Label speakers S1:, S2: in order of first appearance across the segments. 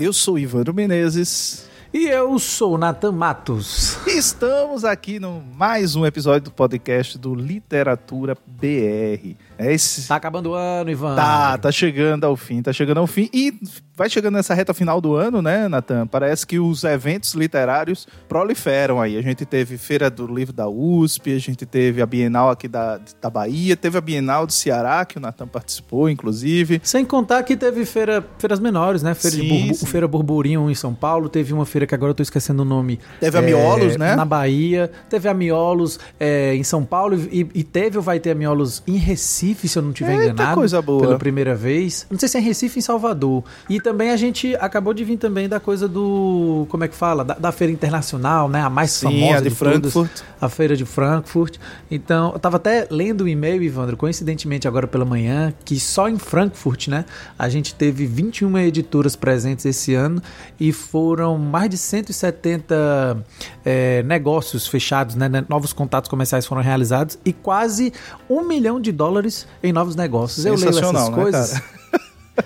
S1: Eu sou Ivandro Menezes.
S2: E eu sou Nathan Matos.
S1: Estamos aqui no mais um episódio do podcast do Literatura BR. É esse...
S2: Tá acabando o ano, Ivan.
S1: Tá, tá chegando ao fim, tá chegando ao fim. E vai chegando nessa reta final do ano, né, Natan? Parece que os eventos literários proliferam aí. A gente teve Feira do Livro da USP, a gente teve a Bienal aqui da, da Bahia, teve a Bienal do Ceará, que o Natan participou, inclusive.
S2: Sem contar que teve feira, feiras menores, né? Feira,
S1: Sim,
S2: de Burbu, feira Burburinho em São Paulo, teve uma feira que agora eu tô esquecendo o nome.
S1: Teve a Miolos,
S2: é,
S1: né?
S2: Na Bahia, teve a Miolos é, em São Paulo e, e teve ou vai ter a Miolos em Recife, se eu não tiver
S1: Eita,
S2: enganado.
S1: coisa boa.
S2: Pela primeira vez. Não sei se é em Recife em Salvador. E também a gente acabou de vir também da coisa do. Como é que fala? Da, da feira internacional, né? A mais
S1: Sim,
S2: famosa
S1: a de
S2: todas
S1: Frankfurt.
S2: a feira de Frankfurt. Então, eu tava até lendo o e-mail, Ivandro, coincidentemente agora pela manhã, que só em Frankfurt, né, a gente teve 21 editoras presentes esse ano e foram mais de 170 é, negócios fechados, né, né, novos contatos comerciais foram realizados e quase um milhão de dólares em novos negócios. Eu leio essas
S1: né,
S2: coisas.
S1: cara?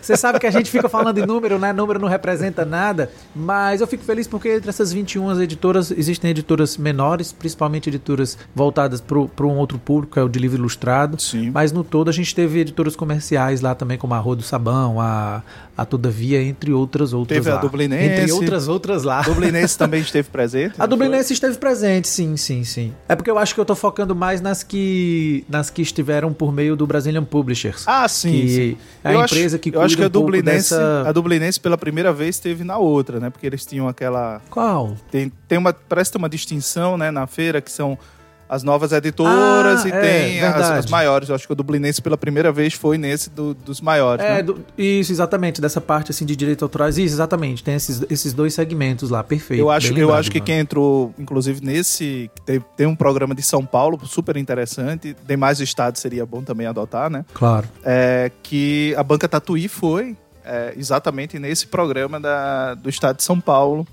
S2: Você sabe que a gente fica falando em número, né? Número não representa nada, mas eu fico feliz porque entre essas 21 editoras existem editoras menores, principalmente editoras voltadas para um outro público, que é o de livro ilustrado.
S1: Sim.
S2: Mas no todo a gente teve editoras comerciais lá também, como a Rua do Sabão, a, a Todavia, entre outras outras
S1: Teve a
S2: lá.
S1: Dublinense.
S2: Entre outras outras lá.
S1: Dublinense também esteve presente.
S2: A Dublinense esteve presente, sim, sim, sim. É porque eu acho que eu tô focando mais nas que nas que estiveram por meio do Brazilian Publishers.
S1: foi? Ah, sim.
S2: que
S1: sim.
S2: é a
S1: Eu
S2: empresa
S1: acho,
S2: que
S1: acho que a
S2: um
S1: Dublinense,
S2: dessa-
S1: a Dublinense pela primeira vez esteve na outra, né? Porque eles tinham aquela
S2: Qual?
S1: tem, tem uma parece ter uma distinção, né, na feira que são as novas editoras
S2: Ah,
S1: e
S2: é,
S1: tem as, as maiores. Eu acho que a Dublinense pela primeira vez foi nesse do- dos maiores,
S2: É,
S1: né?
S2: do- isso, exatamente, dessa parte assim de direitos autorais. Isso, exatamente. Tem esses, esses dois segmentos lá, perfeito.
S1: Eu acho,
S2: bem
S1: eu
S2: lembrado,
S1: acho que
S2: Ivan.
S1: quem entrou, inclusive, nesse. que Tem, tem um programa de São Paulo super interessante. Demais estados seria bom também adotar, né?
S2: Claro.
S1: É, que a banca Tatuí foi é, exatamente nesse programa da, do estado de São Paulo.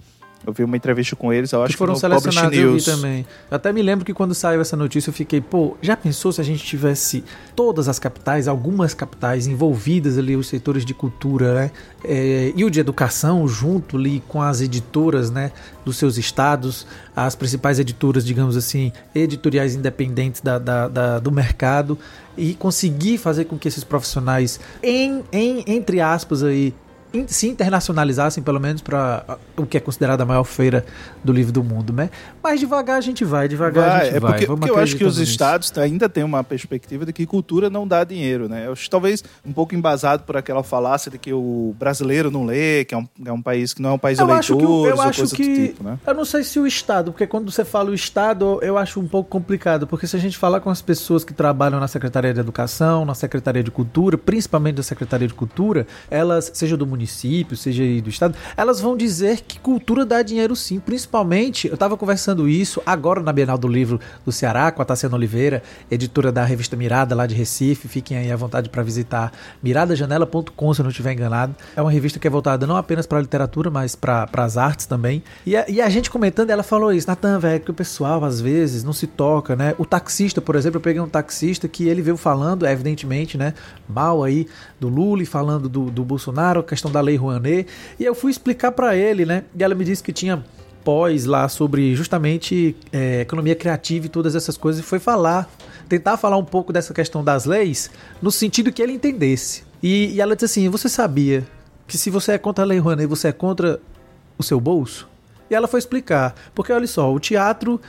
S1: Eu vi uma entrevista com eles, eu acho
S2: que foram
S1: que
S2: selecionados eu vi também. Eu até me lembro que quando saiu essa notícia eu fiquei, pô, já pensou se a gente tivesse todas as capitais, algumas capitais envolvidas ali, os setores de cultura, né? É, e o de educação junto ali com as editoras, né? Dos seus estados, as principais editoras, digamos assim, editoriais independentes da, da- da- do mercado e conseguir fazer com que esses profissionais, em, em entre aspas aí, se internacionalizassem pelo menos para o que é considerada a maior feira do livro do mundo, né? Mas devagar a gente vai, devagar a
S1: Vai,
S2: gente
S1: é
S2: vai.
S1: porque, porque eu acho que os
S2: nisso.
S1: estados ainda têm uma perspectiva de que cultura não dá dinheiro, né? Eu acho talvez um pouco embasado por aquela falácia de que o brasileiro não lê, que é um, é um país que não é um país
S2: eu acho que, eu
S1: ou
S2: acho
S1: coisa
S2: que
S1: do tipo, né?
S2: eu não sei se o estado, porque quando você fala o estado, eu acho um pouco complicado, porque se a gente falar com as pessoas que trabalham na Secretaria de Educação, na Secretaria de Cultura, principalmente da Secretaria de Cultura, elas, seja do município, seja aí do estado, elas vão dizer que cultura dá dinheiro sim, principalmente, eu estava conversando isso agora na Bienal do Livro do Ceará com a Tassiana Oliveira, editora da revista Mirada lá de Recife, fiquem aí à vontade para visitar miradajanela.com, se eu não estiver enganado. É uma revista que é voltada não apenas para a literatura, mas para as artes também. E a, e a gente comentando, ela falou isso, Natan, velho, que o pessoal às vezes não se toca, né? O taxista, por exemplo, eu peguei um taxista que ele veio falando, evidentemente, né, mal aí do Lula e falando do, do Bolsonaro, questão da lei Rouanet, e eu fui explicar para ele, né? E ela me disse que tinha pós lá sobre justamente é, economia criativa e todas essas coisas e foi falar, tentar falar um pouco dessa questão das leis no sentido que ele entendesse. E, e ela disse assim: Você sabia que se você é contra a lei Rouanet, você é contra o seu bolso? E ela foi explicar. Porque olha só, o teatro,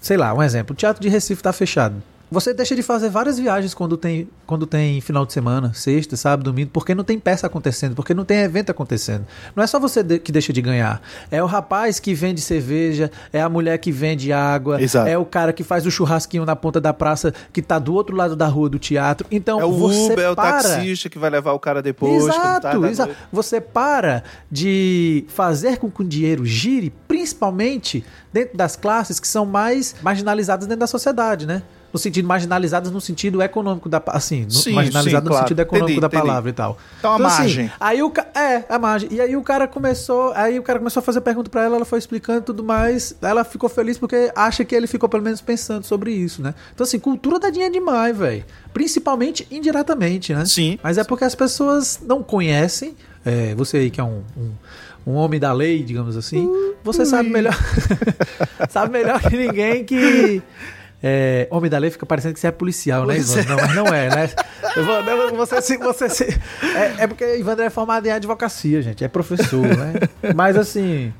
S2: sei lá, um exemplo: o teatro de Recife está fechado. Você deixa de fazer várias viagens quando tem, quando tem final de semana, sexta, sábado, domingo, porque não tem peça acontecendo, porque não tem evento acontecendo. Não é só você de, que deixa de ganhar. É o rapaz que vende cerveja, é a mulher que vende água,
S1: Exato.
S2: é o cara que faz o churrasquinho na ponta da praça que tá do outro lado da rua do teatro. Então,
S1: É o
S2: você
S1: Uber, é o
S2: para...
S1: taxista que vai levar o cara depois. tá
S2: Exato,
S1: noite.
S2: Você para de fazer com que o dinheiro gire, principalmente dentro das classes que são mais marginalizadas dentro da sociedade, né? No sentido marginalizadas no sentido econômico da assim,
S1: Sim,
S2: marginalizado
S1: sim,
S2: no
S1: claro.
S2: sentido econômico
S1: Entendi,
S2: da
S1: entendi.
S2: palavra e tal.
S1: Então, a
S2: assim,
S1: margem.
S2: aí o é, a margem. E aí o cara começou, aí o cara começou a fazer pergunta pra ela, ela foi explicando tudo mais. Ela ficou feliz porque acha que ele ficou pelo menos pensando sobre isso, né? Então assim, cultura dá dinheiro demais, velho. Principalmente indiretamente, né?
S1: Sim.
S2: Mas é porque as pessoas não conhecem. é, você aí que é um, um, um homem da lei, digamos assim, você sabe melhor. sabe melhor que ninguém que. É, homem da lei fica parecendo que você é policial, né, Ivan? Não, mas não é, né? Não, você se. Você se é, é porque Ivan é formado em advocacia, gente. É professor, né? Mas assim.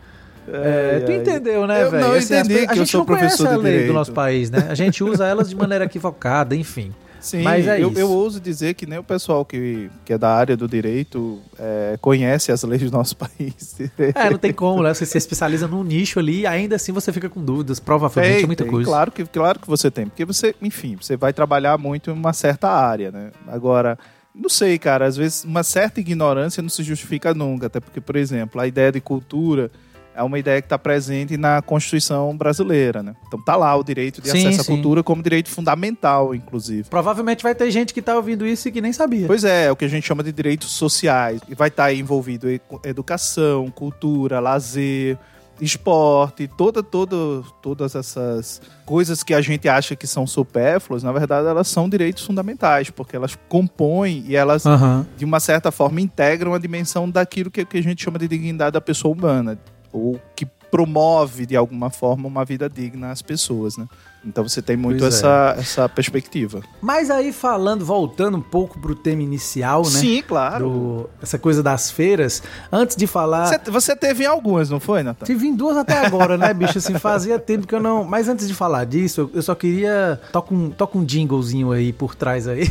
S2: É, tu
S1: ai.
S2: entendeu, né, velho?
S1: não
S2: Assim, as
S1: entendi
S2: a
S1: que eu
S2: gente
S1: sou
S2: não conhece a lei do
S1: direito.
S2: nosso país, né? A gente usa elas de maneira equivocada, enfim.
S1: Sim,
S2: Mas é
S1: eu,
S2: isso.
S1: eu ouso dizer que nem o pessoal que, que é da área do direito é, conhece as leis do nosso país.
S2: É, não tem como, né? Você se especializa num nicho ali e ainda assim você fica com dúvidas. Provavelmente
S1: Tem,
S2: é muita
S1: tem.
S2: coisa.
S1: Claro que, claro que você tem. Porque você, enfim, você vai trabalhar muito em uma certa área, né? Agora, não sei, cara, às vezes uma certa ignorância não se justifica nunca. Até porque, por exemplo, a ideia de cultura é uma ideia que está presente na Constituição brasileira, né? Então tá lá o direito de
S2: Sim,
S1: acesso à
S2: sim.
S1: cultura como direito fundamental, inclusive.
S2: Provavelmente vai ter gente que tá ouvindo isso e que nem sabia.
S1: Pois é, é o que a gente chama de direitos sociais. E vai estar envolvido em educação, cultura, lazer, esporte, toda, toda, todas essas coisas que a gente acha que são supérfluas, na verdade elas são direitos fundamentais, porque elas compõem e elas,
S2: Aham.
S1: de uma certa forma, integram a dimensão daquilo que, que a gente chama de dignidade da pessoa humana, ou que promove, de alguma forma, uma vida digna às pessoas, né? Então você tem muito
S2: Pois é.
S1: essa, essa perspectiva.
S3: Mas aí falando, voltando um pouco pro tema inicial, né?
S1: Sim, claro.
S3: Do- essa coisa das feiras, antes de falar.
S1: Você, você teve em algumas, não foi, Natan?
S3: Tive em duas até agora, né, bicho? Assim, fazia tempo que eu não. Mas antes de falar disso, eu, eu só queria. Toca um, toca um jinglezinho aí por trás aí.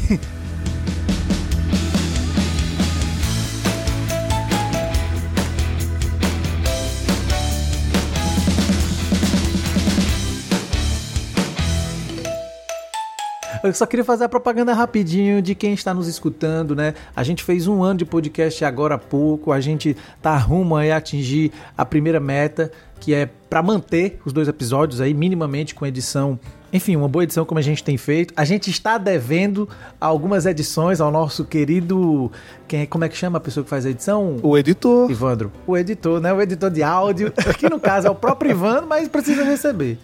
S3: Eu só queria fazer a propaganda rapidinho de quem está nos escutando, né? A gente fez um ano de podcast agora há pouco, a gente tá rumo aí a atingir a primeira meta, que é para manter os dois episódios aí minimamente com edição. Enfim, uma boa edição como a gente tem feito. A gente está devendo algumas edições ao nosso querido, quem é, como é que chama a pessoa que faz a edição?
S1: O editor.
S2: Ivandro, o editor, né? O editor de áudio, que no caso é o próprio Ivandro, mas precisa receber.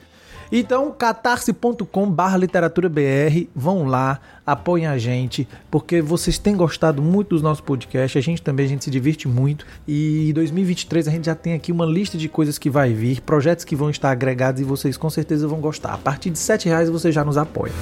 S2: Então, catarse.com barra literatura BR, vão lá, apoiem a gente, porque vocês têm gostado muito dos nossos podcasts, a gente também, a gente se diverte muito, e em 2023 a gente já tem aqui uma lista de coisas que vai vir, projetos que vão estar agregados e vocês com certeza vão gostar. A partir de 7 reais você já nos apoia.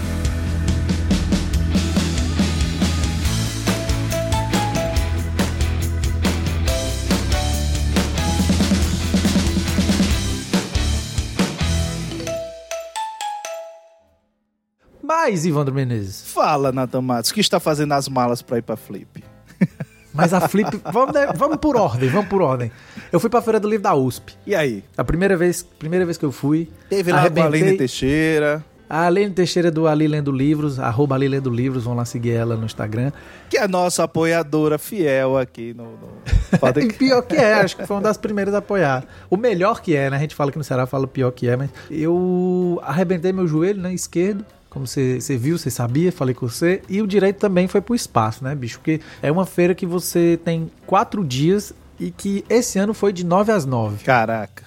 S2: Mas, Ivandro Menezes,
S1: Fala, Natan Matos, o que está fazendo as malas para ir para Flip?
S2: Mas a Flip. vamos, né, vamos por ordem, vamos por ordem. Eu fui pra Feira do Livro da USP.
S1: E aí?
S2: A primeira vez, primeira vez que eu fui.
S1: Teve lá com a
S2: arrebentei.
S1: Aline Teixeira,
S2: A Aline Teixeira do Ali Lendo Livros, arroba Ali Lendo Livros, vão lá seguir ela no Instagram.
S1: que é nossa apoiadora fiel aqui no... no... Pode-
S2: E pior que é, acho que foi uma das primeiras a apoiar. O melhor que é, né? A gente fala que no Ceará fala o pior que é, mas eu arrebentei meu joelho, né? Esquerdo. Como você, você viu, você sabia, falei com você. E o direito também foi pro espaço, né, bicho? Porque é uma feira que você tem quatro dias e que esse ano foi de 9 às 9.
S1: Caraca.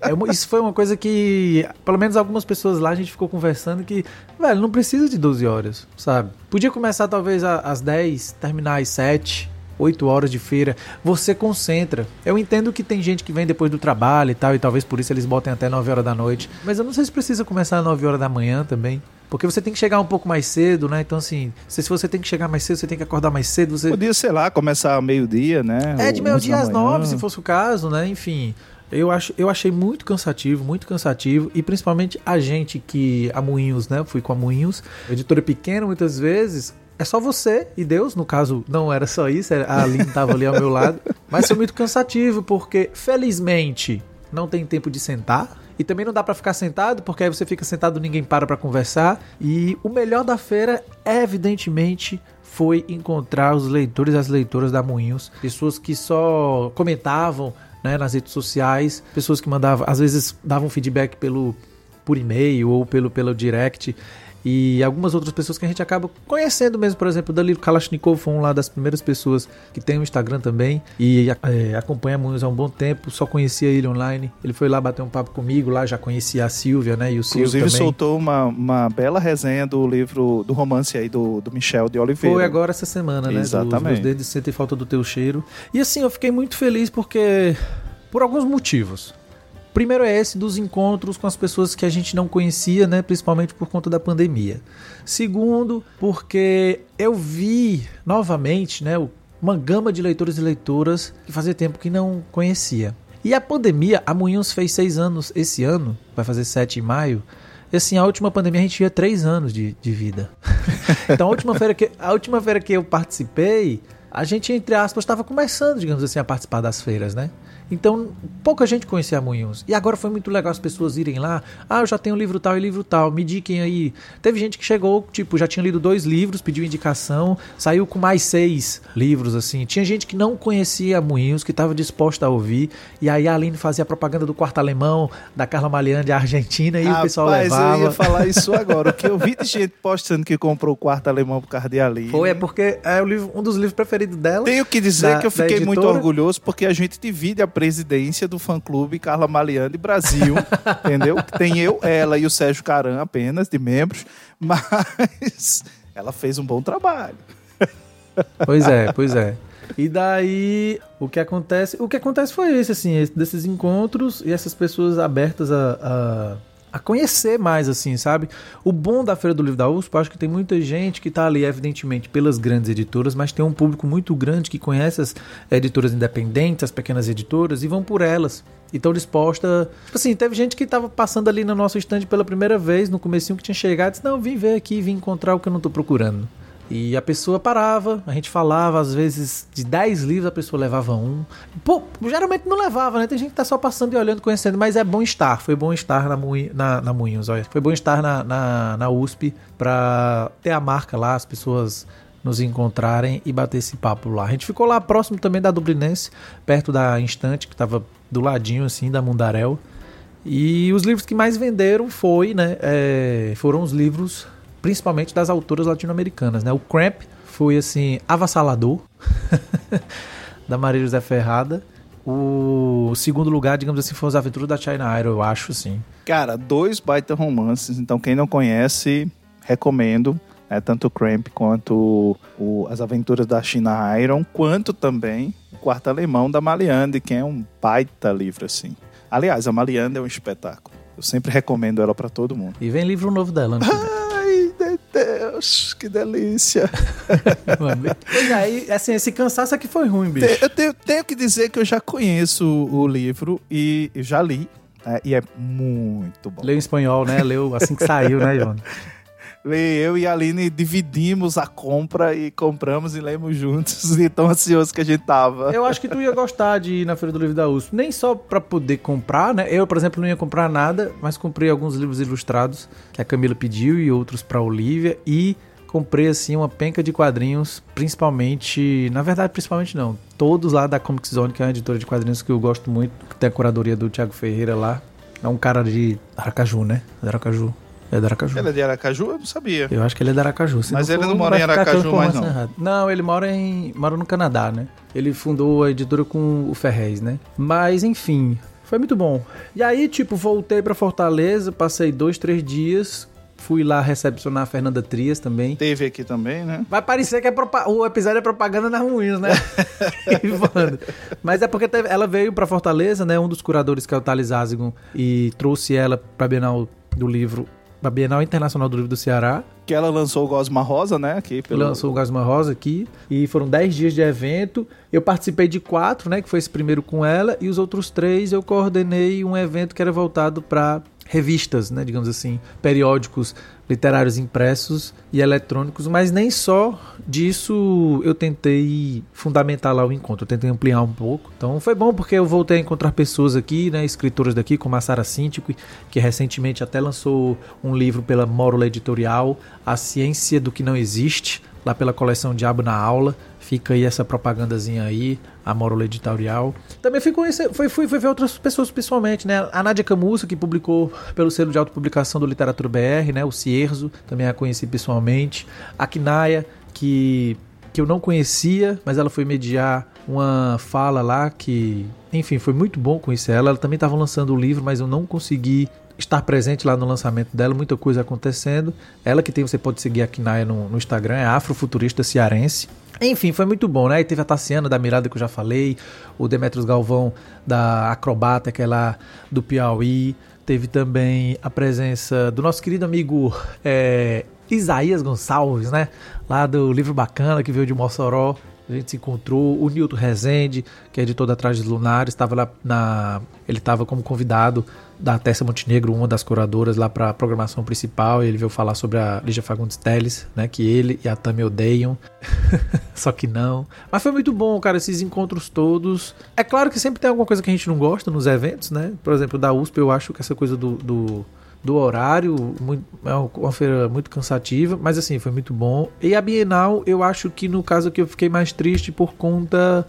S2: É uma- isso foi uma coisa que, pelo menos algumas pessoas lá, a gente ficou conversando que, velho, não precisa de 12 horas, sabe? Podia começar talvez às 10, terminar às 7, 8 horas de feira. Você concentra. Eu entendo que tem gente que vem depois do trabalho e tal, e talvez por isso eles botem até 9 horas da noite. Mas eu não sei se precisa começar às 9 horas da manhã também. Porque você tem que chegar um pouco mais cedo, né? Então, assim, se você tem que chegar mais cedo, você tem que acordar mais cedo. Você
S1: Podia, sei lá, começar ao meio-dia, né?
S2: é de meio-dia
S1: 11
S2: às nove, se fosse o caso, né? Enfim. Eu, acho, eu achei muito cansativo, muito cansativo, e principalmente a gente que. A Moinhos, né? Fui com a Moinhos, editora pequena muitas vezes. É só você e Deus, no caso, não era só isso, a Aline estava ali ao meu lado. Mas foi muito cansativo, porque felizmente não tem tempo de sentar. E também não dá para ficar sentado, porque aí você fica sentado ninguém para para conversar. E o melhor da feira, evidentemente, foi encontrar os leitores e as leitoras da Moinhos, pessoas que só comentavam né, nas redes sociais, pessoas que mandavam, às vezes davam feedback pelo por e-mail ou pelo, pelo direct e algumas outras pessoas que a gente acaba conhecendo mesmo, por exemplo, o Danilo Kalashnikov foi uma das primeiras pessoas que tem um Instagram também e é, acompanha Munhoz há um bom tempo, só conhecia ele online. Ele foi lá bater um papo comigo, lá já conhecia a Silvia, né, e o
S1: Inclusive soltou uma, uma bela resenha do livro, do romance aí do, do Michel de Oliveira.
S2: Foi agora essa semana, né,
S1: Exatamente. Dos meus
S2: dedos sentem falta do teu cheiro. E assim, eu fiquei muito feliz porque por alguns motivos. Primeiro é esse dos encontros com as pessoas que a gente não conhecia, né, principalmente por conta da pandemia. Segundo, porque eu vi novamente, né, uma gama de leitores e leitoras que fazia tempo que não conhecia. E a pandemia, a Moinhos fez seis anos esse ano, vai fazer sete em maio. E assim, a última pandemia a gente tinha três anos de, de vida. então a última, feira que, a última feira que eu participei, a gente, entre aspas, estava começando, digamos assim, a participar das feiras, né? Então, pouca gente conhecia Moinhos. E agora foi muito legal as pessoas irem lá. Ah, eu já tenho livro tal e livro tal. Me diquem aí. Teve gente que chegou, tipo, já tinha lido dois livros, pediu indicação, saiu com mais seis livros, assim. Tinha gente que não conhecia Moinhos, que estava disposta a ouvir. E aí a Aline fazia propaganda do quarto alemão, da Carla Malian de Argentina, e Rapaz, o pessoal levava.
S1: eu ia falar isso agora. o que eu vi de gente postando que comprou o quarto alemão por causa de Aline.
S2: Foi, é porque é livro, um dos livros preferidos dela.
S1: Tenho que dizer da, que eu fiquei muito orgulhoso, porque a gente divide a presidência do fã-clube Carla Maliani Brasil, entendeu? Tem eu, ela e o Sérgio Caran apenas, de membros, mas ela fez um bom trabalho.
S2: Pois é, pois é. E daí, o que acontece? O que acontece foi esse, assim, desses encontros e essas pessoas abertas a, a a conhecer mais, assim, sabe? O bom da Feira do Livro da USP, acho que tem muita gente que está ali, evidentemente, pelas grandes editoras, mas tem um público muito grande que conhece as editoras independentes, as pequenas editoras, e vão por elas. E estão dispostas. Tipo assim, teve gente que estava passando ali no nosso stand pela primeira vez, no comecinho que tinha chegado, e disse, não, vim ver aqui, vim encontrar o que eu não estou procurando. E a pessoa parava, a gente falava, às vezes, de 10 livros a pessoa levava um. Pô, geralmente não levava, né? Tem gente que tá só passando e olhando, conhecendo, mas é bom estar. Foi bom estar na, na, na Moinhos, olha. Foi bom estar na, na, na USP pra ter a marca lá, as pessoas nos encontrarem e bater esse papo lá. A gente ficou lá próximo também da Dublinense, perto da Instante, que tava do ladinho, assim, da Mundarel. E os livros que mais venderam foi, né, é, foram os livros principalmente das autoras latino-americanas, né? O Cramp foi assim avassalador da Maria José Ferrada. O segundo lugar, digamos assim, foi As Aventuras da China Iron, eu acho, sim.
S1: Cara, dois baita romances. Então, quem não conhece, recomendo. É, tanto o Cramp quanto o, As Aventuras da China Iron, quanto também o Quarto Alemão da Maliande, que é um baita livro, assim. Aliás, a Maliande é um espetáculo. Eu sempre recomendo ela para todo mundo.
S2: E vem livro novo dela, né?
S1: Que delícia.
S2: pois é, assim, esse cansaço aqui foi ruim, bicho.
S1: Eu tenho, tenho, que dizer que eu já conheço o livro e já li. É, e é muito bom.
S2: Leu em espanhol, né? Leu assim que saiu, né, João?
S1: Eu e a Aline dividimos a compra e compramos e lemos juntos, de tão ansioso que a gente tava.
S2: Eu acho que tu ia gostar de ir na Feira do Livro da USP, nem só para poder comprar, né? Eu, por exemplo, não ia comprar nada, mas comprei alguns livros ilustrados que a Camila pediu e outros para Olivia e comprei assim uma penca de quadrinhos, principalmente, na verdade, principalmente não, todos lá da Comic Zone, que é uma editora de quadrinhos que eu gosto muito, que tem a curadoria do Thiago Ferreira lá. É um cara de Aracaju, né? Aracaju. É de Aracaju.
S1: Ele é de Aracaju? Eu não sabia.
S2: Eu acho que ele é de Aracaju.
S1: Se Mas não ele for, não mora em Aracaju mais não.
S2: Não, ele mora em mora no Canadá, né? Ele fundou a editora com o Ferrez, né? Mas enfim, foi muito bom. E aí, tipo, voltei para Fortaleza, passei dois, três dias. Fui lá recepcionar a Fernanda Trias também.
S1: Teve aqui também, né?
S2: Vai parecer que é o episódio é propaganda nas ruins, né? Mas é porque teve... ela veio para Fortaleza, né? Um dos curadores que é o Thales Azigon e trouxe ela pra Bienal do livro a Bienal Internacional do Livro do Ceará.
S1: Que ela lançou o Gosma Rosa, né?
S2: Aqui pelo... Lançou o Gosma Rosa aqui. E foram 10 dias de evento. Eu participei de quatro, né? Que foi esse primeiro com ela. E os outros três eu coordenei um evento que era voltado para revistas, né, digamos assim, periódicos literários impressos e eletrônicos, mas nem só disso eu tentei fundamentar lá o encontro, eu tentei ampliar um pouco. Então foi bom porque eu voltei a encontrar pessoas aqui, né, escritoras daqui, como a Sara Cíntico, que recentemente até lançou um livro pela Mórola Editorial, A Ciência do que Não Existe, lá pela coleção Diabo na Aula. Fica aí essa propagandazinha aí, a Mórola Editorial. Também fui, conhecer, foi, fui, fui ver outras pessoas pessoalmente, né? A Nádia Camussa, que publicou pelo selo de autopublicação do Literatura BR, né? O Cierzo, também a conheci pessoalmente. A Kinaya, que, que eu não conhecia, mas ela foi mediar uma fala lá que, enfim, foi muito bom conhecer ela. Ela também estava lançando o livro, mas eu não consegui estar presente lá no lançamento dela, muita coisa acontecendo. Ela que tem, você pode seguir a Kinaya no, no Instagram, é Afrofuturista Cearense. Enfim, foi muito bom, né? E teve a Tassiana da Mirada que eu já falei, o Demetrios Galvão da Acrobata, que é lá do Piauí. Teve também a presença do nosso querido amigo é, Isaías Gonçalves, né? Lá do Livro Bacana, que veio de Mossoró. A gente se encontrou. O Nilton Rezende, que é editor da Trajes Lunares, estava lá na. Ele estava como convidado da Tessa Montenegro, uma das curadoras lá para a programação principal. Ele veio falar sobre a Lígia Fagundes Teles, né? Que ele e a Tami odeiam. Só que não. Mas foi muito bom, cara, esses encontros todos. É claro que sempre tem alguma coisa que a gente não gosta nos eventos, né? Por exemplo, da USP, eu acho que essa coisa do, do do horário, muito, é uma feira muito cansativa, mas assim, foi muito bom. E a Bienal, eu acho que no caso aqui eu fiquei mais triste por conta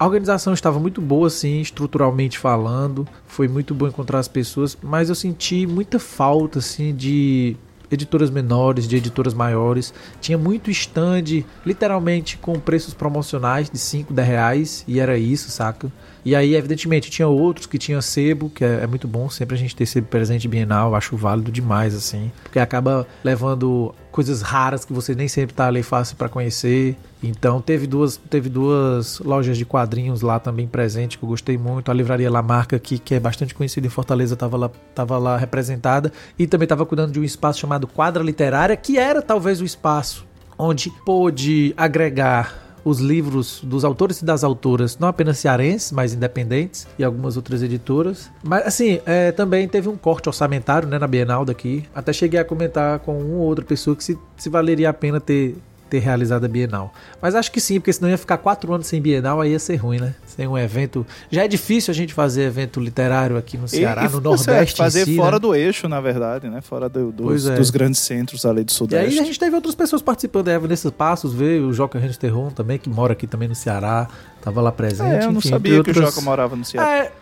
S2: a organização estava muito boa, assim, estruturalmente falando. Foi muito bom encontrar as pessoas, mas eu senti muita falta, assim, de editoras menores, de editoras maiores. Tinha muito stand, literalmente com preços promocionais de 5, 10 reais, e era isso, saca? E aí, evidentemente, tinha outros que tinha sebo, que é, é, muito bom sempre a gente ter sebo presente bienal, acho válido demais, assim, porque acaba levando coisas raras que você nem sempre tá ali fácil para conhecer. Então teve duas, teve duas lojas de quadrinhos lá também presente que eu gostei muito. A livraria Lamarca que é bastante conhecida em Fortaleza, estava lá, tava lá representada e também estava cuidando de um espaço chamado Quadra Literária, que era talvez o espaço onde pôde agregar os livros dos autores e das autoras, não apenas cearenses, mas independentes e algumas outras editoras. Mas assim, é, também teve um corte orçamentário né, na Bienal daqui. Até cheguei a comentar com uma ou outra pessoa que se, se valeria a pena ter ter realizado a Bienal. Mas acho que sim, porque senão ia ficar quatro anos sem Bienal, aí ia ser ruim, né? Sem um evento. Já é difícil a gente fazer evento literário aqui no Ceará, e, no Nordeste.
S1: fazer
S2: si,
S1: fora
S2: né?
S1: do eixo, na verdade, né? Fora do, dos, é. dos, grandes centros ali do Sudeste.
S2: E aí a gente teve outras pessoas participando da nesses Passos, veio o Joca Rensteron também, que mora aqui também no Ceará, tava lá presente. É,
S1: eu não
S2: enfim,
S1: sabia que o Joca morava no Ceará. É,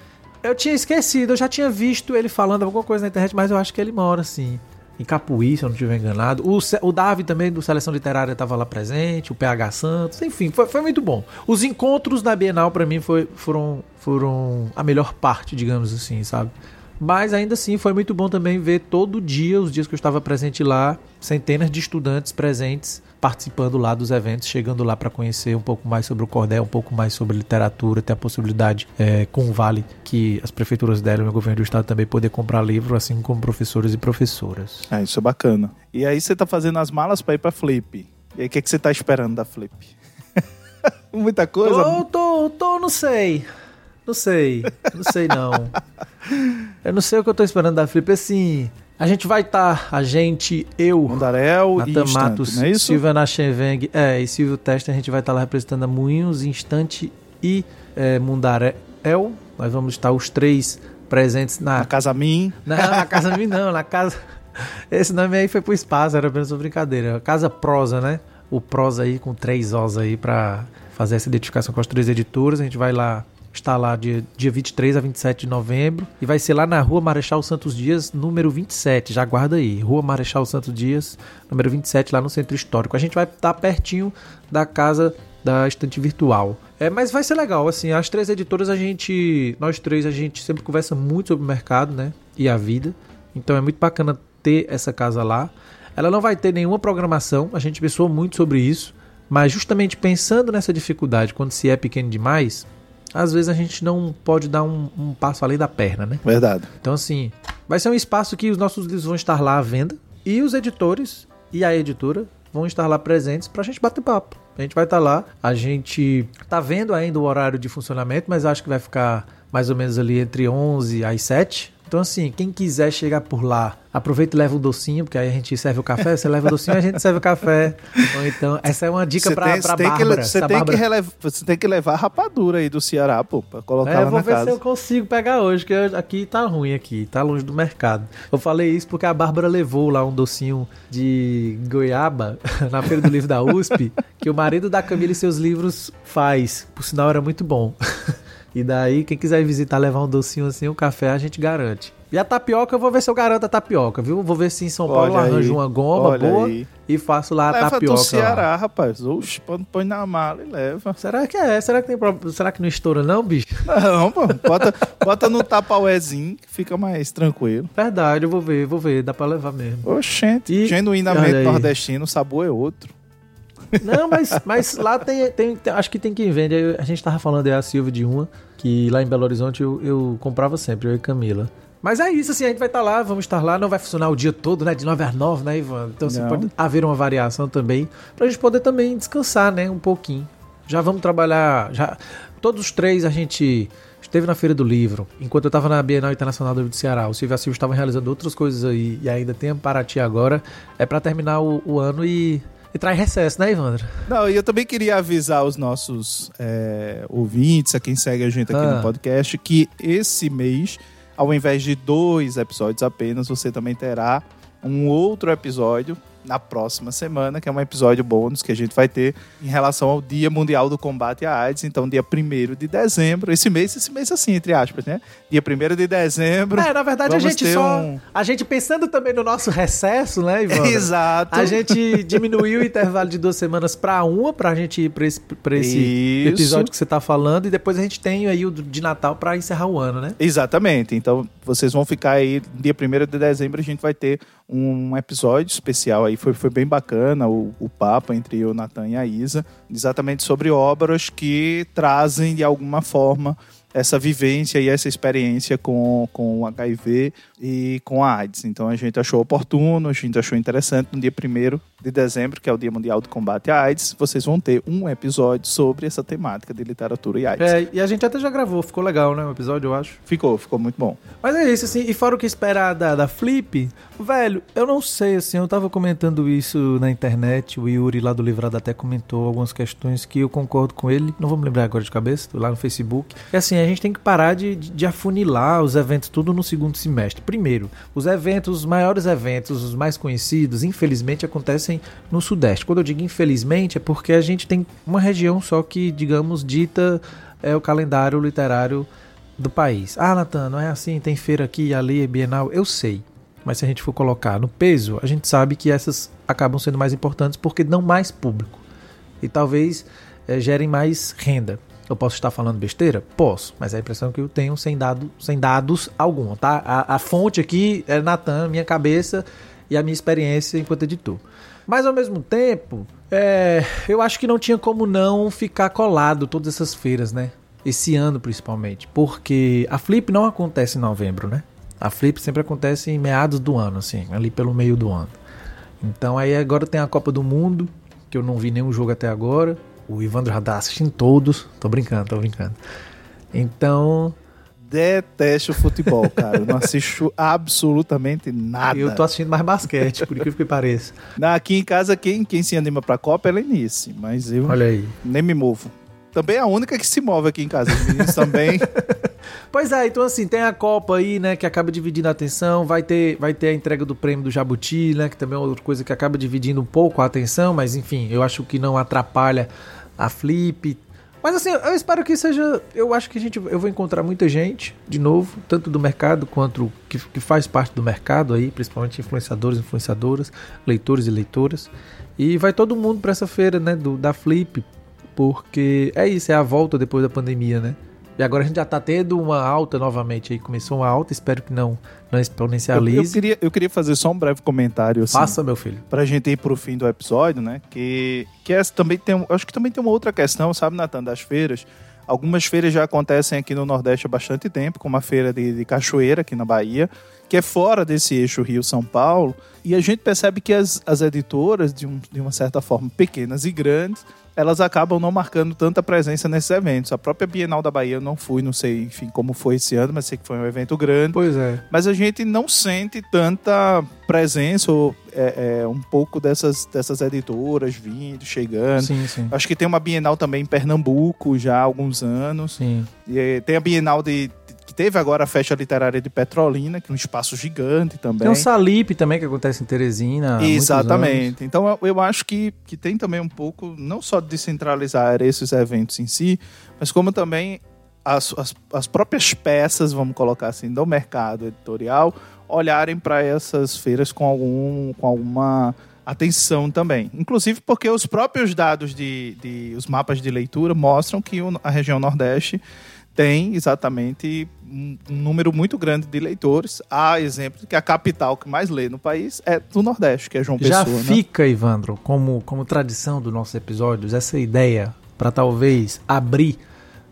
S2: eu tinha esquecido, eu já tinha visto ele falando alguma coisa na internet, mas eu acho que ele mora, sim em Capuí, se eu não estiver enganado. O, o Davi também, do Seleção Literária, estava lá presente, o PH Santos, enfim, foi, foi muito bom. Os encontros da Bienal, para mim, foi, foram, foram a melhor parte, digamos assim, sabe? Mas ainda assim foi muito bom também ver todo dia, os dias que eu estava presente lá, centenas de estudantes presentes participando lá dos eventos, chegando lá para conhecer um pouco mais sobre o cordel, um pouco mais sobre literatura, ter a possibilidade é, com o Vale que as prefeituras deram e o governo do estado também poder comprar livro, assim como professores e professoras.
S1: É, isso é bacana. E aí você tá fazendo as malas para ir para Flip. E aí o que, é que você tá esperando da Flip? Muita coisa?
S2: Tô, tô, tô, não sei. Não sei. Não sei não. eu não sei o que eu tô esperando da Flip. Assim, a gente vai estar, tá, a gente, eu,
S1: Mundarel Natan e Matos, não é isso?
S2: Silvia Nachenveng é, e Silvio Testa, a gente vai estar tá lá representando a Moinhos, Instante e é, Mundarel. Nós vamos estar os três presentes na...
S1: Na Casa Min.
S2: Não, na Casa Min não, na Casa... Esse nome aí foi pro espaço, era apenas uma brincadeira. Casa Prosa, né? O Prosa aí com três Os aí pra fazer essa identificação com as três editoras. A gente vai lá está lá dia, dia 23 a 27 de novembro e vai ser lá na Rua Marechal Santos Dias, número 27. Já guarda aí, Rua Marechal Santos Dias, número 27, lá no Centro Histórico. A gente vai estar pertinho da casa da estante virtual. É, mas vai ser legal, assim, as três editoras a gente, nós três a gente sempre conversa muito sobre o mercado, né, e a vida. Então é muito bacana ter essa casa lá. Ela não vai ter nenhuma programação, a gente pensou muito sobre isso, mas justamente pensando nessa dificuldade, quando se é pequeno demais, às vezes a gente não pode dar um, um, passo além da perna, né?
S1: Verdade.
S2: Então, assim, vai ser um espaço que os nossos livros vão estar lá à venda, E os editores e a editora vão estar lá presentes para a gente bater papo. A gente vai estar lá. A gente tá vendo ainda o horário de funcionamento, mas acho que vai ficar mais ou menos ali entre 11 às 7. Então, assim, quem quiser chegar por lá, aproveita e leva um docinho, porque aí a gente serve o café, você leva o docinho e a gente serve o café. Ou então, essa é uma dica pra tem Bárbara.
S1: Você, tem Bárbara... que você tem que levar a rapadura aí do Ceará, pô, pra colocar é, lá
S2: vou
S1: ver casa.
S2: se eu consigo pegar hoje, que eu, aqui tá ruim aqui, tá longe do mercado. Eu falei isso porque a Bárbara levou lá um docinho de goiaba na Feira do Livro da USP, que o marido da Camila e seus livros faz. Por sinal, era muito bom. E daí, quem quiser visitar, levar um docinho assim, um café, a gente garante. E a tapioca, eu vou ver se eu garanto a tapioca, viu? Vou ver se em São Paulo Olha arranjo uma goma boa aí. e faço lá
S1: leva
S2: a tapioca. Leva
S1: Ceará, lá. rapaz. Oxe, põe na mala e leva.
S2: Será que é? Será que tem problema? Será que não estoura não, bicho?
S1: Não, pô. Bota, bota no tapauézinho que fica mais tranquilo.
S2: Verdade, eu vou ver, vou ver. Dá pra levar mesmo.
S1: Oxente. E... Genuinamente nordestino, o sabor é outro.
S2: Não, mas, mas lá tem, tem, tem, Acho que tem quem vende. A gente tava falando aí a Silvia de uma, que lá em Belo Horizonte eu, eu comprava sempre, eu e Camila. Mas é isso, assim, a gente vai estar tá lá, vamos estar lá, não vai funcionar o dia todo, né? De 9 às 9, né, Ivan? Então, assim, pode haver uma variação também, pra gente poder também descansar, né, um pouquinho. Já vamos trabalhar, já... Todos os três a gente esteve na Feira do Livro, enquanto eu estava na Bienal Internacional do Livro do Ceará. O Silvio e a Silvia estavam realizando outras coisas aí, e ainda tem a Paraty agora. É para terminar o, o ano e e traz recesso, né, Ivandro?
S1: Não, e eu também queria avisar os nossos é, ouvintes, a quem segue a gente aqui ah. no podcast, que esse mês, ao invés de dois episódios apenas, você também terá um outro episódio na próxima semana, que é um episódio bônus que a gente vai ter em relação ao Dia Mundial do Combate à AIDS. Então, dia 1 de dezembro, esse mês, esse mês assim, entre aspas, né? Dia 1 de dezembro.
S2: É, na verdade, a gente só. Um... A gente pensando também no nosso recesso, né, Ivan?
S1: Exato.
S2: A gente diminuiu o intervalo de duas semanas para uma, pra gente ir pra esse, pra esse episódio que você tá falando, e depois a gente tem aí o de Natal para encerrar o ano, né?
S1: Exatamente. Então, vocês vão ficar aí, dia 1 de dezembro, a gente vai ter um episódio especial aí, foi, foi bem bacana o, o papo entre o Natan e a Isa, exatamente sobre obras que trazem de alguma forma essa vivência e essa experiência com, com o HIV e com a AIDS. Então a gente achou oportuno, a gente achou interessante no dia 1 de dezembro, que é o Dia Mundial do Combate à AIDS, vocês vão ter um episódio sobre essa temática de literatura e AIDS.
S2: É, e a gente até já gravou, ficou legal, né? O episódio, eu acho.
S1: Ficou, ficou muito bom.
S2: Mas é isso, assim, e fora o que esperar da, da Flip, velho, eu não sei, assim, eu tava comentando isso na internet, o Yuri lá do Livrado até comentou algumas questões que eu concordo com ele, não vou me lembrar agora de cabeça, lá no Facebook. E assim, a gente tem que parar de, de afunilar os eventos tudo no segundo semestre. Primeiro, os eventos, os maiores eventos, os mais conhecidos, infelizmente acontecem no Sudeste. Quando eu digo infelizmente, é porque a gente tem uma região só que, digamos, dita é o calendário literário do país. Ah, Natan, não é assim, tem feira aqui ali, Bienal. Eu sei. Mas se a gente for colocar no peso, a gente sabe que essas acabam sendo mais importantes porque dão mais público. E talvez é, gerem mais renda. Eu posso estar falando besteira? Posso, mas é a impressão que eu tenho sem, dado, sem dados algum, tá? A, a fonte aqui é Natan, minha cabeça e a minha experiência enquanto editor. Mas ao mesmo tempo, é, eu acho que não tinha como não ficar colado todas essas feiras, né? Esse ano principalmente, porque a Flip não acontece em novembro, né? A Flip sempre acontece em meados do ano, assim, ali pelo meio do ano. Então aí agora tem a Copa do Mundo, que eu não vi nenhum jogo até agora. O Ivandro já tá assistindo todos. Tô brincando, tô brincando. Então.
S1: Detesto futebol, cara. Eu não assisto absolutamente nada.
S2: Eu tô assistindo mais basquete, por incrível que pareça.
S1: Aqui em casa, quem, quem se anima pra Copa é Lenice, mas eu
S2: Olha aí.
S1: nem me movo. Também é a única que se move aqui em casa. Os meninos também.
S2: Pois é, então assim, tem a Copa aí, né, que acaba dividindo a atenção, vai ter, vai ter a entrega do prêmio do Jabuti, né, que também é outra coisa que acaba dividindo um pouco a atenção, mas enfim, eu acho que não atrapalha a Flip. Mas assim, eu espero que seja. Eu acho que a gente, eu vou encontrar muita gente, de novo, tanto do mercado quanto que, que faz parte do mercado aí, principalmente influenciadores, influenciadoras, leitores e leitoras. E vai todo mundo para essa feira, né, do, da Flip, porque é isso, é a volta depois da pandemia, né? E agora a gente já tá tendo uma alta novamente aí. Começou uma alta, espero que não, não exponencialize.
S1: Eu, eu, queria, eu queria fazer só um breve comentário. Assim,
S2: Passa, meu filho.
S1: Pra gente ir pro fim do episódio, né? Que, que essa também tem. Acho que também tem uma outra questão, sabe, Natan, das feiras. Algumas feiras já acontecem aqui no Nordeste há bastante tempo, como a feira de, de Cachoeira, aqui na Bahia, que é fora desse eixo Rio-São Paulo. E a gente percebe que as, as editoras, de, um, de uma certa forma, pequenas e grandes, elas acabam não marcando tanta presença nesses eventos. A própria Bienal da Bahia eu não fui, não sei, enfim, como foi esse ano, mas sei que foi um evento grande.
S2: Pois é.
S1: Mas a gente não sente tanta presença ou é, é, um pouco dessas, dessas editoras vindo, chegando.
S2: Sim, sim.
S1: Acho que tem uma Bienal também em Pernambuco já há alguns anos.
S2: Sim.
S1: E é, tem a Bienal de, teve agora a Festa Literária de Petrolina, que é um espaço gigante também.
S2: Tem um Salip também que acontece em Teresina.
S1: Exatamente. Então eu, eu acho que, que tem também um pouco, não só de descentralizar esses eventos em si, mas como também as, as, as próprias peças, vamos colocar assim, do mercado editorial olharem para essas feiras com, algum, com alguma atenção também. Inclusive porque os próprios dados de, de os mapas de leitura mostram que a região Nordeste tem exatamente um, número muito grande de leitores. Há exemplo de que a capital que mais lê no país é do Nordeste, que é João Pessoa.
S2: Já né? fica, né? Ivandro, como, como tradição dos nossos episódios, essa ideia para talvez abrir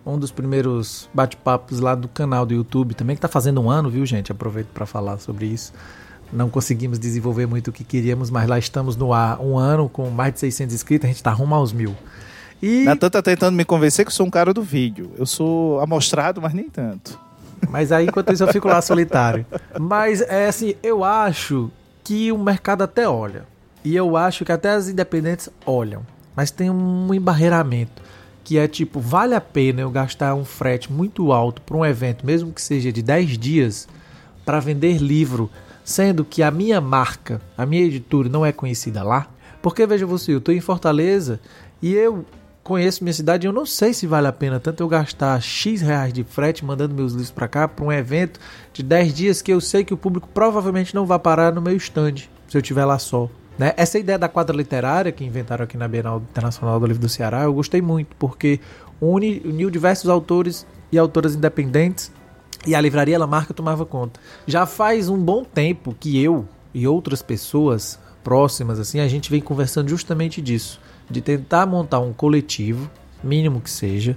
S2: um dos primeiros bate-papos lá do canal do YouTube também, que está fazendo um ano, viu, gente? Aproveito para falar sobre isso. Não conseguimos desenvolver muito o que queríamos, mas lá estamos no ar um ano com mais de 600 inscritos, a gente está rumo aos mil.
S1: E... Natan tá tentando me convencer que eu sou um cara do vídeo. Eu sou amostrado, mas nem tanto.
S2: Mas aí, enquanto isso, eu fico lá solitário. Mas, é assim, eu acho que o mercado até olha. E eu acho que até as independentes olham. Mas tem um embarreiramento. Que é tipo, vale a pena eu gastar um frete muito alto para um evento, mesmo que seja de 10 dias, para vender livro, sendo que a minha marca, a minha editora não é conhecida lá? Porque veja você, eu estou em Fortaleza e eu conheço minha cidade e eu não sei se vale a pena tanto eu gastar X reais de frete mandando meus livros para cá para um evento de 10 dias que eu sei que o público provavelmente não vai parar no meu stand se eu estiver lá só. Né? Essa ideia da quadra literária que inventaram aqui na Bienal Internacional do Livro do Ceará eu gostei muito porque une, uniu diversos autores e autoras independentes e a livraria La Marca tomava conta. Já faz um bom tempo que eu e outras pessoas próximas assim a gente vem conversando justamente disso de tentar montar um coletivo, mínimo que seja,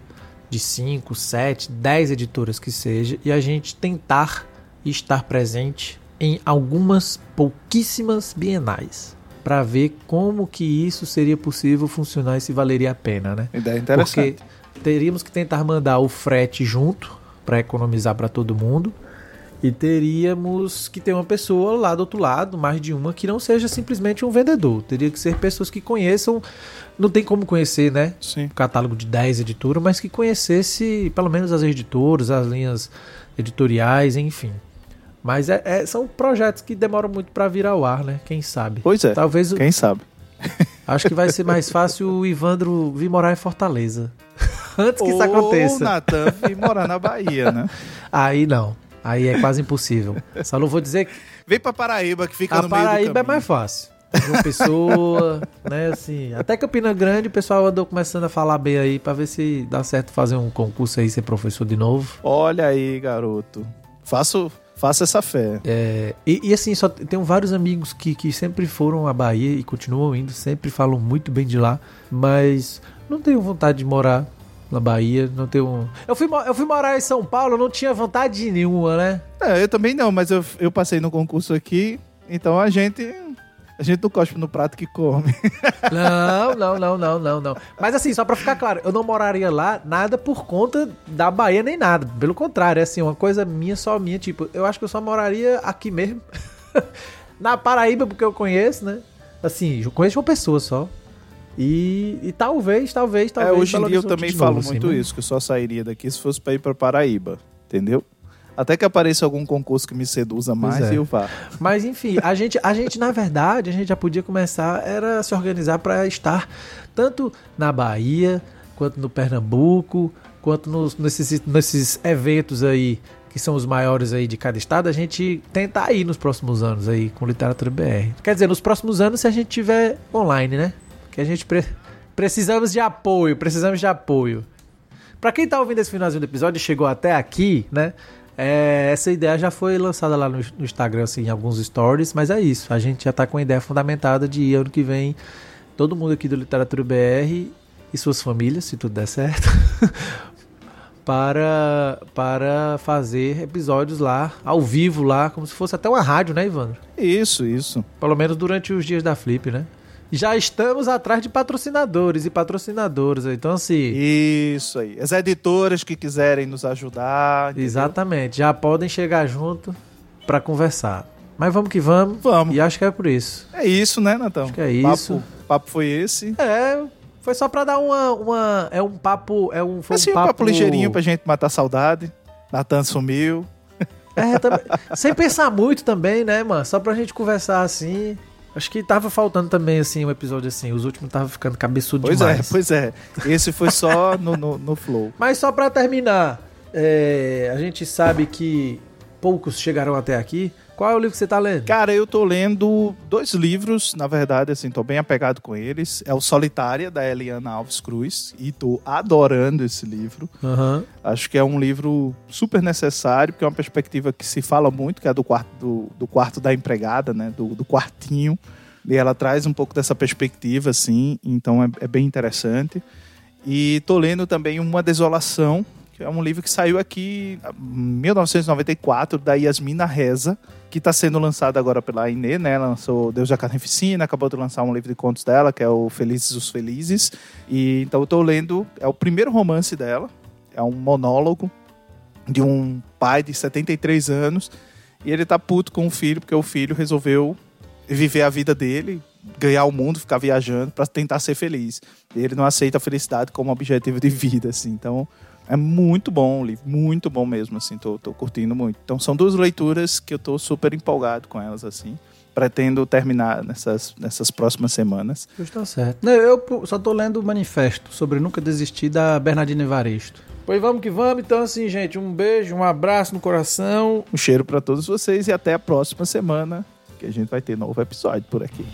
S2: de 5, 7, 10 editoras que seja, e a gente tentar estar presente em algumas pouquíssimas bienais para ver como que isso seria possível funcionar e se valeria a pena, né?
S1: Ideia interessante.
S2: Porque teríamos que tentar mandar o frete junto para economizar para todo mundo e teríamos que ter uma pessoa lá do outro lado, mais de uma, que não seja simplesmente um vendedor. Teria que ser pessoas que conheçam. Não tem como conhecer, né?
S1: Sim. Um
S2: catálogo de 10 editoras, mas que conhecesse pelo menos as editoras, as linhas editoriais, enfim. Mas é, é, são projetos que demoram muito para vir ao ar, né? Quem sabe?
S1: Pois é. Talvez quem sabe?
S2: Acho que vai ser mais fácil o Ivandro vir morar em Fortaleza. Antes que Ou isso aconteça. Ou
S1: o Natan vir morar na Bahia, né?
S2: Aí não. Aí é quase impossível. Só não vou dizer que.
S1: Vem pra Paraíba, que fica
S2: a
S1: no
S2: meio
S1: Paraíba
S2: é mais fácil. Uma pessoa, né, assim. Até Campina Grande o pessoal andou começando a falar bem aí pra ver se dá certo fazer um concurso aí, ser professor de novo.
S1: Olha aí, garoto. Faço, faça essa fé.
S2: É, e, e, assim, só tenho vários amigos que, que sempre foram à Bahia e continuam indo, sempre falam muito bem de lá, mas não tenho vontade de morar na Bahia, não tem um. Eu fui, eu fui morar em São Paulo, não tinha vontade nenhuma, né?
S1: É, eu também não, mas eu, eu passei no concurso aqui, então a gente. A gente não cospe no prato que come.
S2: Não, não, não, não, não, não. Mas assim, só pra ficar claro, eu não moraria lá nada por conta da Bahia nem nada. Pelo contrário, é assim, uma coisa minha, só minha. Tipo, eu acho que eu só moraria aqui mesmo. Na Paraíba, porque eu conheço, né? Assim, eu conheço uma pessoa só. E, e talvez, talvez, talvez.
S1: É, hoje em dia eu também falo assim, muito né? isso, que eu só sairia daqui se fosse para ir para Paraíba, entendeu? Até que apareça algum concurso que me seduza mais é. e eu vá.
S2: Mas enfim, a gente, a gente, na verdade, a gente já podia começar era se organizar para estar tanto na Bahia, quanto no Pernambuco, quanto nos, nesses, nesses eventos aí que são os maiores aí de cada estado, a gente tentar ir nos próximos anos aí com literatura BR. Quer dizer, nos próximos anos se a gente tiver online, né? Que a gente pre precisamos de apoio, precisamos de apoio. Para quem tá ouvindo esse finalzinho do episódio e chegou até aqui, né? É, essa ideia já foi lançada lá no, no, Instagram, assim, em alguns stories, mas é isso. A gente já tá com a ideia fundamentada de ano que vem todo mundo aqui do Literatura BR e suas famílias, se tudo der certo, para, para fazer episódios lá, ao vivo lá, como se fosse até uma rádio, né, Ivandro?
S1: Isso, isso.
S2: Pelo menos durante os dias da Flip, né? Já estamos atrás de patrocinadores e patrocinadoras, então assim...
S1: Isso aí. As editoras que quiserem nos ajudar.
S2: Entendeu? Exatamente, já podem chegar junto para conversar. Mas vamos que vamos.
S1: Vamos.
S2: E acho que é por isso.
S1: É isso, né, Natão?
S2: Acho que é isso.
S1: O papo, papo foi esse.
S2: É, foi só pra dar uma. uma é um papo. É um, foi
S1: assim,
S2: um papo...
S1: papo ligeirinho pra gente matar a saudade. Natan sumiu.
S2: É, também, sem pensar muito também, né, mano? Só pra gente conversar assim. Acho que tava faltando também, assim, um episódio assim. Os últimos tava ficando cabeçudo
S1: pois
S2: demais.
S1: Pois é, pois é. Esse foi só no, no, no flow.
S2: Mas só pra terminar, é, a gente sabe que poucos chegaram até aqui. Qual é o livro que você tá lendo?
S1: Cara, eu tô lendo dois livros, na verdade, assim, tô bem apegado com eles. É o Solitária, da Eliana Alves Cruz, e tô adorando esse livro.
S2: Uhum.
S1: Acho que é um livro super necessário, porque é uma perspectiva que se fala muito, que é do quarto, do, do quarto da empregada, né, do, do quartinho. E ela traz um pouco dessa perspectiva, assim, então é, é bem interessante. E tô lendo também Uma Desolação, que é um livro que saiu aqui em 1994, da Yasmina Reza, que está sendo lançado agora pela Inê, né? Ela lançou Deus da Carnificina, acabou de lançar um livro de contos dela, que é o Felizes os Felizes. E então eu estou lendo, é o primeiro romance dela, é um monólogo de um pai de 73 anos, e ele tá puto com o filho, porque o filho resolveu viver a vida dele, ganhar o mundo, ficar viajando para tentar ser feliz. Ele não aceita a felicidade como objetivo de vida, assim. Então, é muito bom o livro, muito bom mesmo, assim, tô, tô curtindo muito. Então são duas leituras que eu tô super empolgado com elas, assim. Pretendo terminar nessas, nessas próximas semanas.
S2: Está certo. Eu só tô lendo o manifesto sobre nunca desistir da Bernardina Evaristo. Pois vamos que vamos. Então, assim, gente, um beijo, um abraço no coração.
S1: Um cheiro para todos vocês e até a próxima semana, que a gente vai ter novo episódio por aqui.